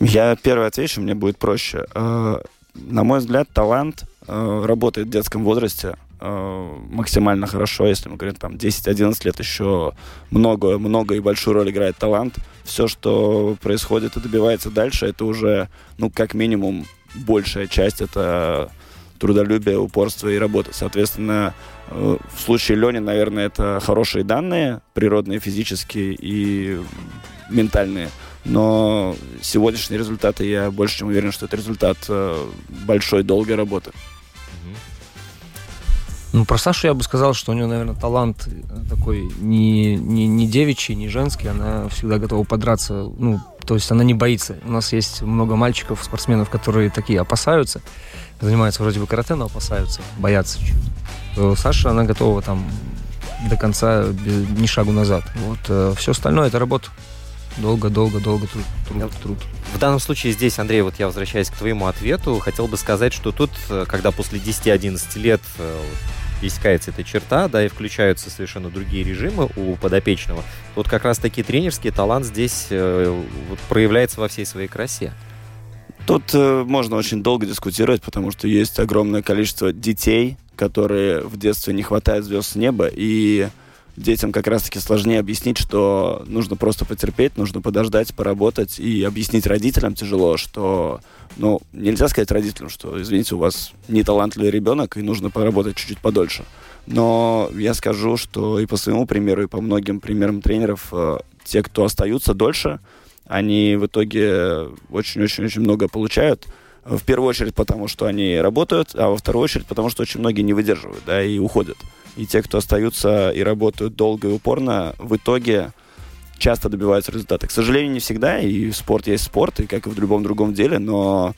Я первый отвечу, мне будет проще. Э, На мой взгляд, талант э, работает в детском возрасте э, максимально хорошо. Если мы говорим там 10-11 лет, еще много, много и большую роль играет талант. Все, что происходит и добивается дальше, это уже, ну, как минимум, большая часть. Это трудолюбие, упорство и работа. Соответственно, э, в случае Лени, наверное, это хорошие данные, природные, физические и ментальные. Но сегодняшние результаты, я больше чем уверен, что это результат э, большой, долгой работы. Ну, про Сашу я бы сказал, что у нее, наверное, талант э, такой не, не, не девичий, не женский. Она всегда готова подраться. Ну, то есть она не боится. У нас есть много мальчиков, спортсменов, которые такие опасаются. Занимаются вроде бы карате, но опасаются, боятся чуть. То Саша, она готова там до конца без- ни шагу назад. Вот все остальное это работа. Долго, долго, долго труд, труд, труд. В данном случае здесь, Андрей, вот я возвращаюсь к твоему ответу, хотел бы сказать, что тут, э, когда после 10-11 лет э, пересекается эта черта, да, и включаются совершенно другие режимы у подопечного, вот как раз-таки тренерский талант здесь э, вот проявляется во всей своей красе. Тут э, можно очень долго дискутировать, потому что есть огромное количество детей, которые в детстве не хватает звезд неба, и детям как раз-таки сложнее объяснить, что нужно просто потерпеть, нужно подождать, поработать, и объяснить родителям тяжело, что, ну, нельзя сказать родителям, что, извините, у вас не талантливый ребенок, и нужно поработать чуть-чуть подольше. Но я скажу, что и по своему примеру, и по многим примерам тренеров, э, те, кто остаются дольше, они в итоге очень-очень-очень много получают. В первую очередь потому, что они работают, а во вторую очередь потому, что очень многие не выдерживают, да, и уходят. И те, кто остаются и работают долго и упорно, в итоге часто добиваются результата. К сожалению, не всегда, и спорт есть спорт, и как и в любом другом деле, но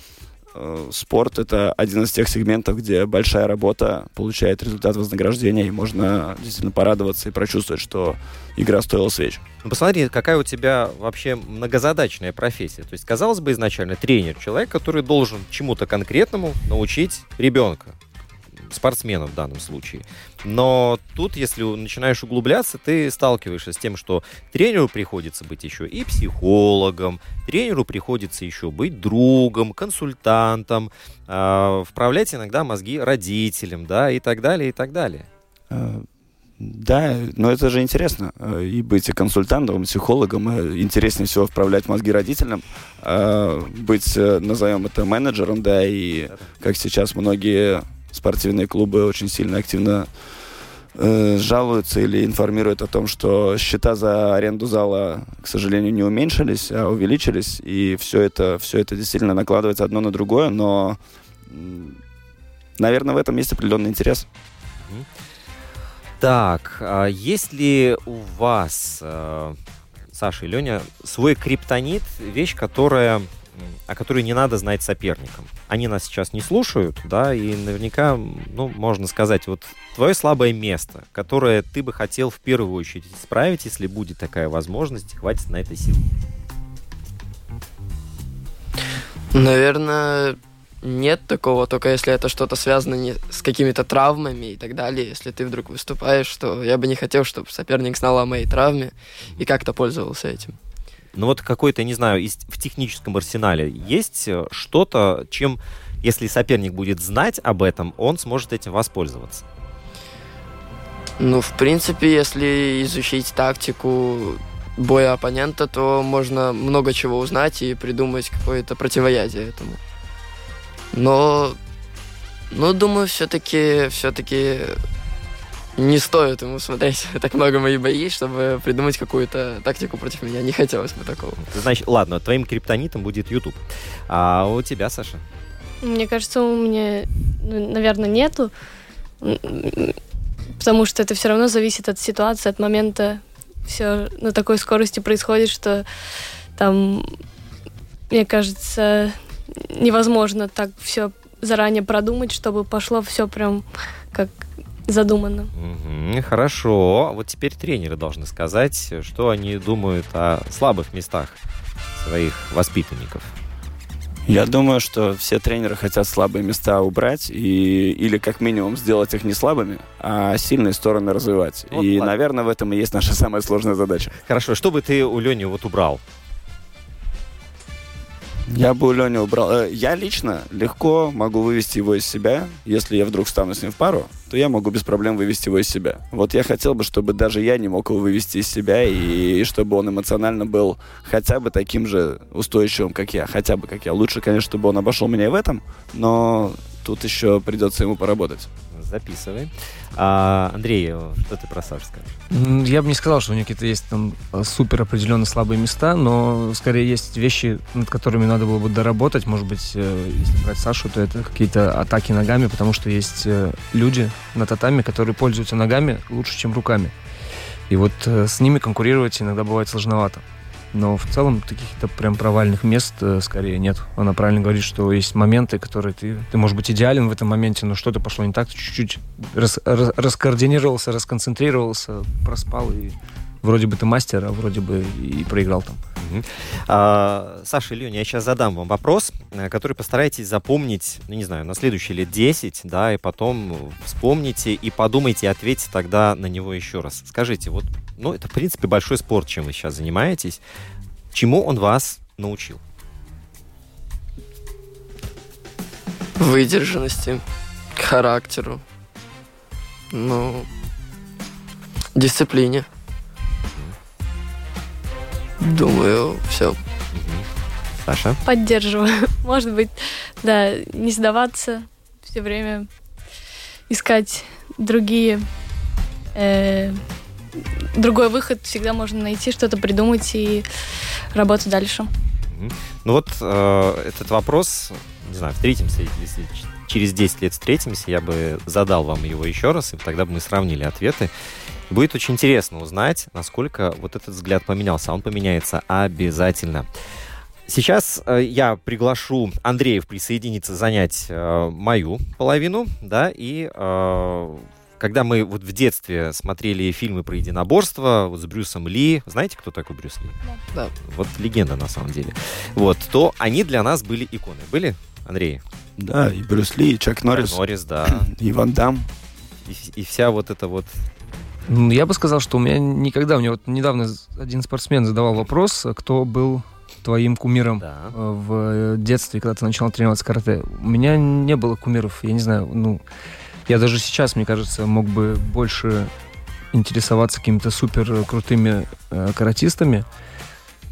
спорт это один из тех сегментов, где большая работа получает результат вознаграждения, и можно действительно порадоваться и прочувствовать, что игра стоила свеч. Ну, посмотри, какая у тебя вообще многозадачная профессия. То есть, казалось бы, изначально тренер, человек, который должен чему-то конкретному научить ребенка, спортсмена в данном случае. Но тут, если начинаешь углубляться, ты сталкиваешься с тем, что тренеру приходится быть еще и психологом, тренеру приходится еще быть другом, консультантом, э, вправлять иногда мозги родителям, да, и так далее, и так далее. Э, Да, но это же интересно. э, И быть и консультантом, и психологом. э, Интереснее всего вправлять мозги родителям. э, Быть, э, назовем это, менеджером, да, и как сейчас многие спортивные клубы очень сильно активно э, жалуются или информируют о том, что счета за аренду зала, к сожалению, не уменьшились, а увеличились, и все это, все это действительно накладывается одно на другое, но, наверное, в этом есть определенный интерес. Так, а есть ли у вас, э, Саша и Леня, свой криптонит, вещь, которая о которой не надо знать соперникам. Они нас сейчас не слушают, да, и наверняка, ну, можно сказать, вот твое слабое место, которое ты бы хотел в первую очередь исправить, если будет такая возможность, хватит на это сил. Наверное, нет такого, только если это что-то связано не с какими-то травмами и так далее. Если ты вдруг выступаешь, то я бы не хотел, чтобы соперник знал о моей травме и как-то пользовался этим. Ну вот какой-то, не знаю, в техническом арсенале есть э, что-то, чем, если соперник будет знать об этом, он сможет этим воспользоваться? Ну, в принципе, если изучить тактику боя оппонента, то можно много чего узнать и придумать какое-то противоядие этому. Но, ну, думаю, все-таки, все-таки не стоит ему смотреть так много мои бои, чтобы придумать какую-то тактику против меня. Не хотелось бы такого. Значит, ладно, твоим криптонитом будет YouTube. А у тебя, Саша? Мне кажется, у меня, ну, наверное, нету. Потому что это все равно зависит от ситуации, от момента. Все на такой скорости происходит, что там, мне кажется, невозможно так все заранее продумать, чтобы пошло все прям как задумано. Угу, хорошо. Вот теперь тренеры должны сказать, что они думают о слабых местах своих воспитанников. Я думаю, что все тренеры хотят слабые места убрать и, или как минимум сделать их не слабыми, а сильные стороны развивать. Вот и, ладно. наверное, в этом и есть наша самая сложная задача. Хорошо, что бы ты у Лени вот убрал? Я бы у Лени убрал. Э, я лично легко могу вывести его из себя. Если я вдруг стану с ним в пару, то я могу без проблем вывести его из себя. Вот я хотел бы, чтобы даже я не мог его вывести из себя, и, чтобы он эмоционально был хотя бы таким же устойчивым, как я. Хотя бы как я. Лучше, конечно, чтобы он обошел меня и в этом, но тут еще придется ему поработать записывай. А, Андрей, что ты про Сашу скажешь? Я бы не сказал, что у них какие-то есть там супер определенно слабые места, но скорее есть вещи, над которыми надо было бы доработать. Может быть, э, если брать Сашу, то это какие-то атаки ногами, потому что есть э, люди на татами, которые пользуются ногами лучше, чем руками. И вот э, с ними конкурировать иногда бывает сложновато. Но в целом таких-то прям провальных мест э, скорее нет. Она правильно говорит, что есть моменты, которые ты, ты может быть идеален в этом моменте, но что-то пошло не так, ты чуть-чуть рас, рас, раскоординировался, расконцентрировался, проспал и вроде бы ты мастер, а вроде бы и проиграл там. А, Саша и Леня, я сейчас задам вам вопрос, э, который постарайтесь запомнить, ну, не знаю, на следующие лет 10, да, и потом вспомните и подумайте, и ответьте тогда на него еще раз. Скажите, вот, ну, это, в принципе, большой спорт, чем вы сейчас занимаетесь. Чему он вас научил? Выдержанности, характеру, ну, дисциплине. Думаю, все. Саша? Поддерживаю. Может быть, да, не сдаваться, все время искать другие э, другой выход всегда можно найти, что-то придумать и работать дальше. Ну вот э, этот вопрос, не знаю, встретимся, если через 10 лет встретимся, я бы задал вам его еще раз, и тогда бы мы сравнили ответы. Будет очень интересно узнать, насколько вот этот взгляд поменялся. Он поменяется обязательно. Сейчас э, я приглашу Андреев присоединиться, занять э, мою половину, да, и э, когда мы вот в детстве смотрели фильмы про единоборство вот с Брюсом Ли, знаете, кто такой Брюс Ли? Да. Вот легенда на самом деле. Вот, то они для нас были иконы. Были, Андрей? Да, и Брюс Ли, и Чак Норрис. Чак Норрис, да. И Ван Дам. И, и вся вот эта вот я бы сказал, что у меня никогда, мне вот недавно один спортсмен задавал вопрос, кто был твоим кумиром да. Э, в детстве, когда ты начал тренироваться карате. У меня не было кумиров, я не знаю, ну, я даже сейчас, мне кажется, мог бы больше интересоваться какими-то супер крутыми э, каратистами,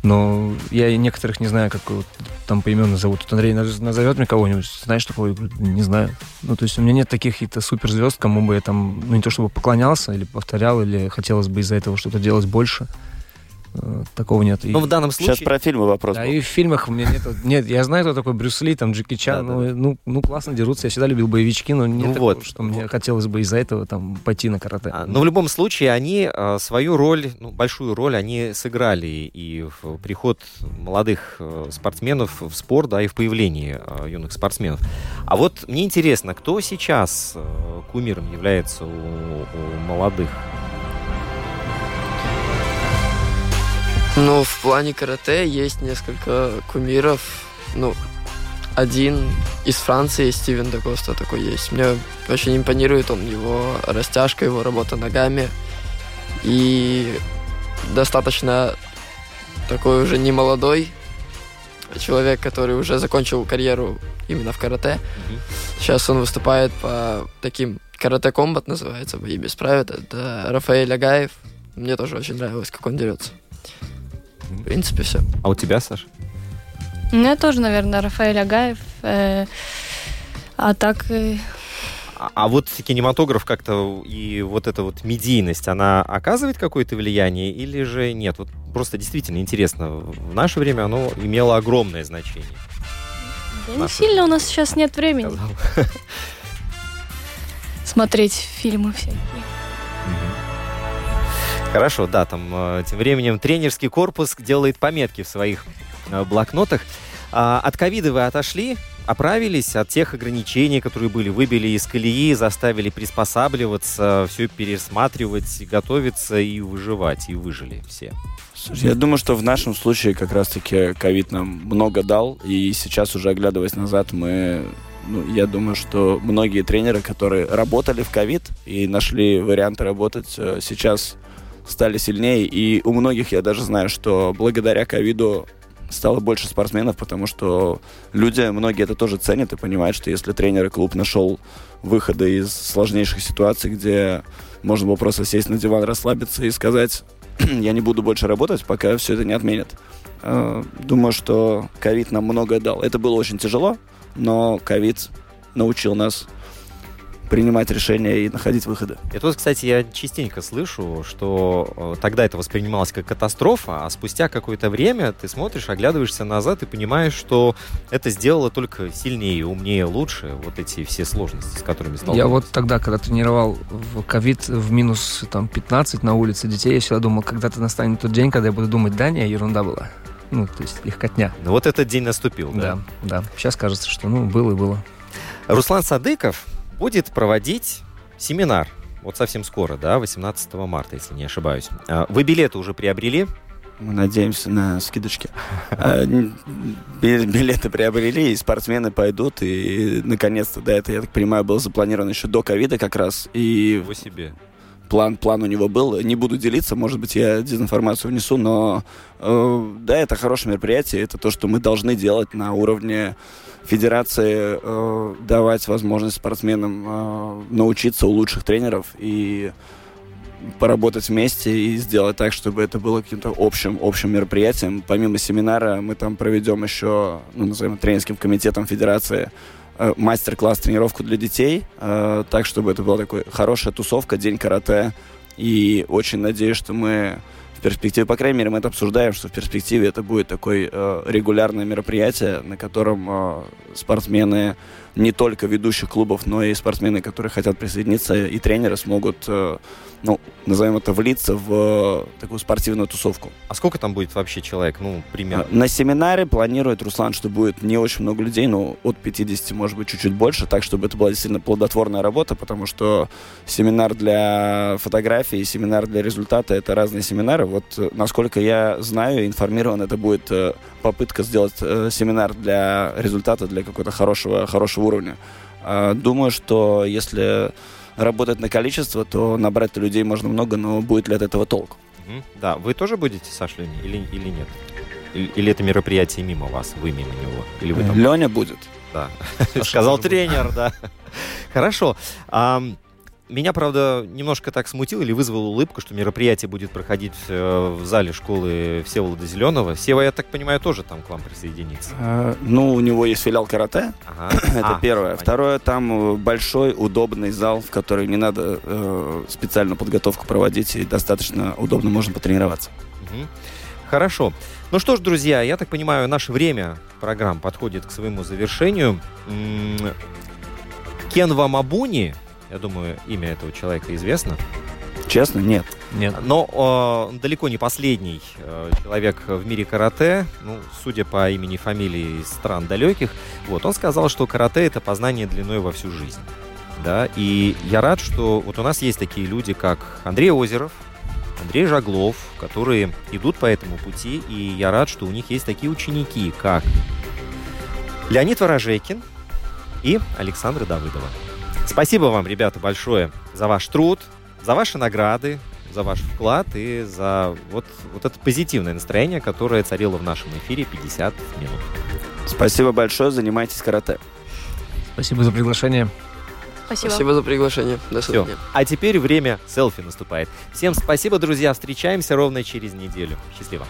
но я некоторых не знаю, как вот, там поименно зовут. Тут Андрей назовет мне кого-нибудь, знаешь такого? Я говорю, не знаю. Ну, то есть у меня нет таких каких-то суперзвезд, кому бы я там, ну, не то чтобы поклонялся или повторял, или хотелось бы из-за этого что-то делать больше. Такого нет. Ну, в данном Сейчас случае... про фильмы вопрос да, был. и в фильмах у меня нет... Нет, я знаю, кто такой Брюс Ли, там, Джеки Чан. Да, ну, ну, ну, классно дерутся. Я всегда любил боевички, но нет Ну такого, вот. что мне хотелось бы из-за этого там пойти на карате. А, Но в любом случае они а, свою роль, ну, большую роль они сыграли и в приход молодых э, спортсменов в спорт, да, и в появлении а, юных спортсменов. А вот мне интересно, кто сейчас э, кумиром является у, у молодых? Ну, в плане карате есть несколько кумиров. Ну, один из Франции, Стивен Дакоста такой есть. Мне очень импонирует он, его растяжка, его работа ногами. И достаточно такой уже не молодой человек, который уже закончил карьеру именно в карате. Сейчас он выступает по таким карате комбат называется, бои без правил. Это Рафаэль Агаев. Мне тоже очень нравилось, как он дерется. В принципе, все. А у тебя, Саш? У меня тоже, наверное, Рафаэль Агаев. э, а так... э, А, а вот кинематограф как-то и вот эта вот медийность, она оказывает какое-то влияние или же нет? Вот просто действительно интересно. В наше время оно имело огромное значение. Да не сильно у нас сейчас нет времени сказал. смотреть фильмы всякие. Хорошо, да, там э, тем временем тренерский корпус делает пометки в своих э, блокнотах. А, от ковида вы отошли, оправились от тех ограничений, которые были, выбили из колеи, заставили приспосабливаться, все пересматривать, готовиться и выживать, и выжили все. Слушай, Я думаю, что в нашем случае как раз-таки ковид нам много дал, и сейчас уже оглядываясь назад, мы, ну, я думаю, что многие тренеры, которые работали в ковид и нашли варианты работать, э, сейчас стали сильнее, и у многих я даже знаю, что благодаря ковиду стало больше спортсменов, потому что люди, многие это тоже ценят и понимают, что если тренер и клуб нашел выходы из сложнейших ситуаций, где можно было просто сесть на диван, расслабиться и сказать, я не буду больше работать, пока все это не отменят. Э, Думаю, что ковид нам многое дал. Это было очень тяжело, но ковид научил нас принимать решения и находить выходы. Это вот, кстати, я частенько слышу, что э, тогда это воспринималось как катастрофа, а спустя какое-то время ты смотришь, оглядываешься назад и понимаешь, что это сделало только сильнее, умнее, лучше вот эти все сложности, с которыми столкнулись. Я вот тогда, когда тренировал в ковид в минус там, 15 на улице детей, я всегда думал, когда-то настанет тот день, когда я буду думать, да, не, ерунда была. Ну, то есть легкотня. Ну, вот этот день наступил, да? Да, да. Сейчас кажется, что ну, было и было. Руслан Садыков будет проводить семинар. Вот совсем скоро, да, 18 марта, если не ошибаюсь. А, Вы билеты уже приобрели? Мы надеемся на скидочки. А, Билеты приобрели, и спортсмены пойдут. И, наконец-то, да, это, я так понимаю, было запланировано еще до ковида как раз. И Его себе. План, план у него был. Не буду делиться, может быть, я дезинформацию внесу, но э, да, это хорошее мероприятие. Это то, что мы должны делать на уровне федерации, э, давать возможность спортсменам э, научиться у лучших тренеров и поработать вместе и сделать так, чтобы это было каким-то общим, общим мероприятием. Помимо семинара мы там проведем еще, ну, назовем тренерским комитетом федерации мастер-класс тренировку для детей, э, так, чтобы это была такой хорошая тусовка, день карате. И очень надеюсь, что мы в перспективе, по крайней мере, мы это обсуждаем, что в перспективе это будет такое э, регулярное мероприятие, на котором э, спортсмены не только ведущих клубов, но и спортсмены, которые хотят присоединиться, и тренеры смогут, э, ну, назовем это, влиться в э, такую спортивную тусовку. А сколько там будет вообще человек? Ну, примерно. На семинаре планирует Руслан, что будет не очень много людей, но от 50, может быть, чуть-чуть больше, так, чтобы это была действительно плодотворная работа, потому что семинар для фотографии и семинар для результата — это разные семинары. Вот, э, насколько я знаю, информирован, это будет э, попытка сделать э, семинар для результата, для какого-то хорошего, хорошего уровня. А, Думаю, что если работать на количество, то набрать людей можно много, но будет ли от этого толк? Да, вы тоже будете, Саш, Леня, или, или нет? Или, или это мероприятие мимо вас, вы мимо него? Или вы там... Леня будет. Да. Сказал тренер, да. Хорошо. Меня, правда, немножко так смутило или вызвало улыбку, что мероприятие будет проходить э, в зале школы Всеволода Зеленого. Сева, я так понимаю, тоже там к вам присоединится. А, Ну, у него есть филиал карате, Ага. Это А, первое. понятно. Второе, там э, большой, удобный зал, в который не надо э, специальную подготовку проводить, и достаточно удобно можно потренироваться. Хорошо. Ну что ж, друзья, я так понимаю, наше время программ подходит к своему завершению. М, Кенва Мабуни, я думаю, имя этого человека известно, Честно, нет. Нет. но э, далеко не последний э, человек в мире карате, ну, судя по имени и фамилии из стран далеких, вот, он сказал, что карате это познание длиной во всю жизнь. Да, и я рад, что вот у нас есть такие люди, как Андрей Озеров, Андрей Жаглов, которые идут по этому пути, и я рад, что у них есть такие ученики, как Леонид Ворожейкин и Александра Давыдова. Спасибо вам, ребята, большое за ваш труд, за ваши награды, за ваш вклад и за вот, вот это позитивное настроение, которое царило в нашем эфире 50 минут. Спасибо большое, занимайтесь карате. Спасибо за приглашение. Спасибо. Спасибо за приглашение. До Все. свидания. А теперь время селфи наступает. Всем спасибо, друзья. Встречаемся ровно через неделю. Счастливо.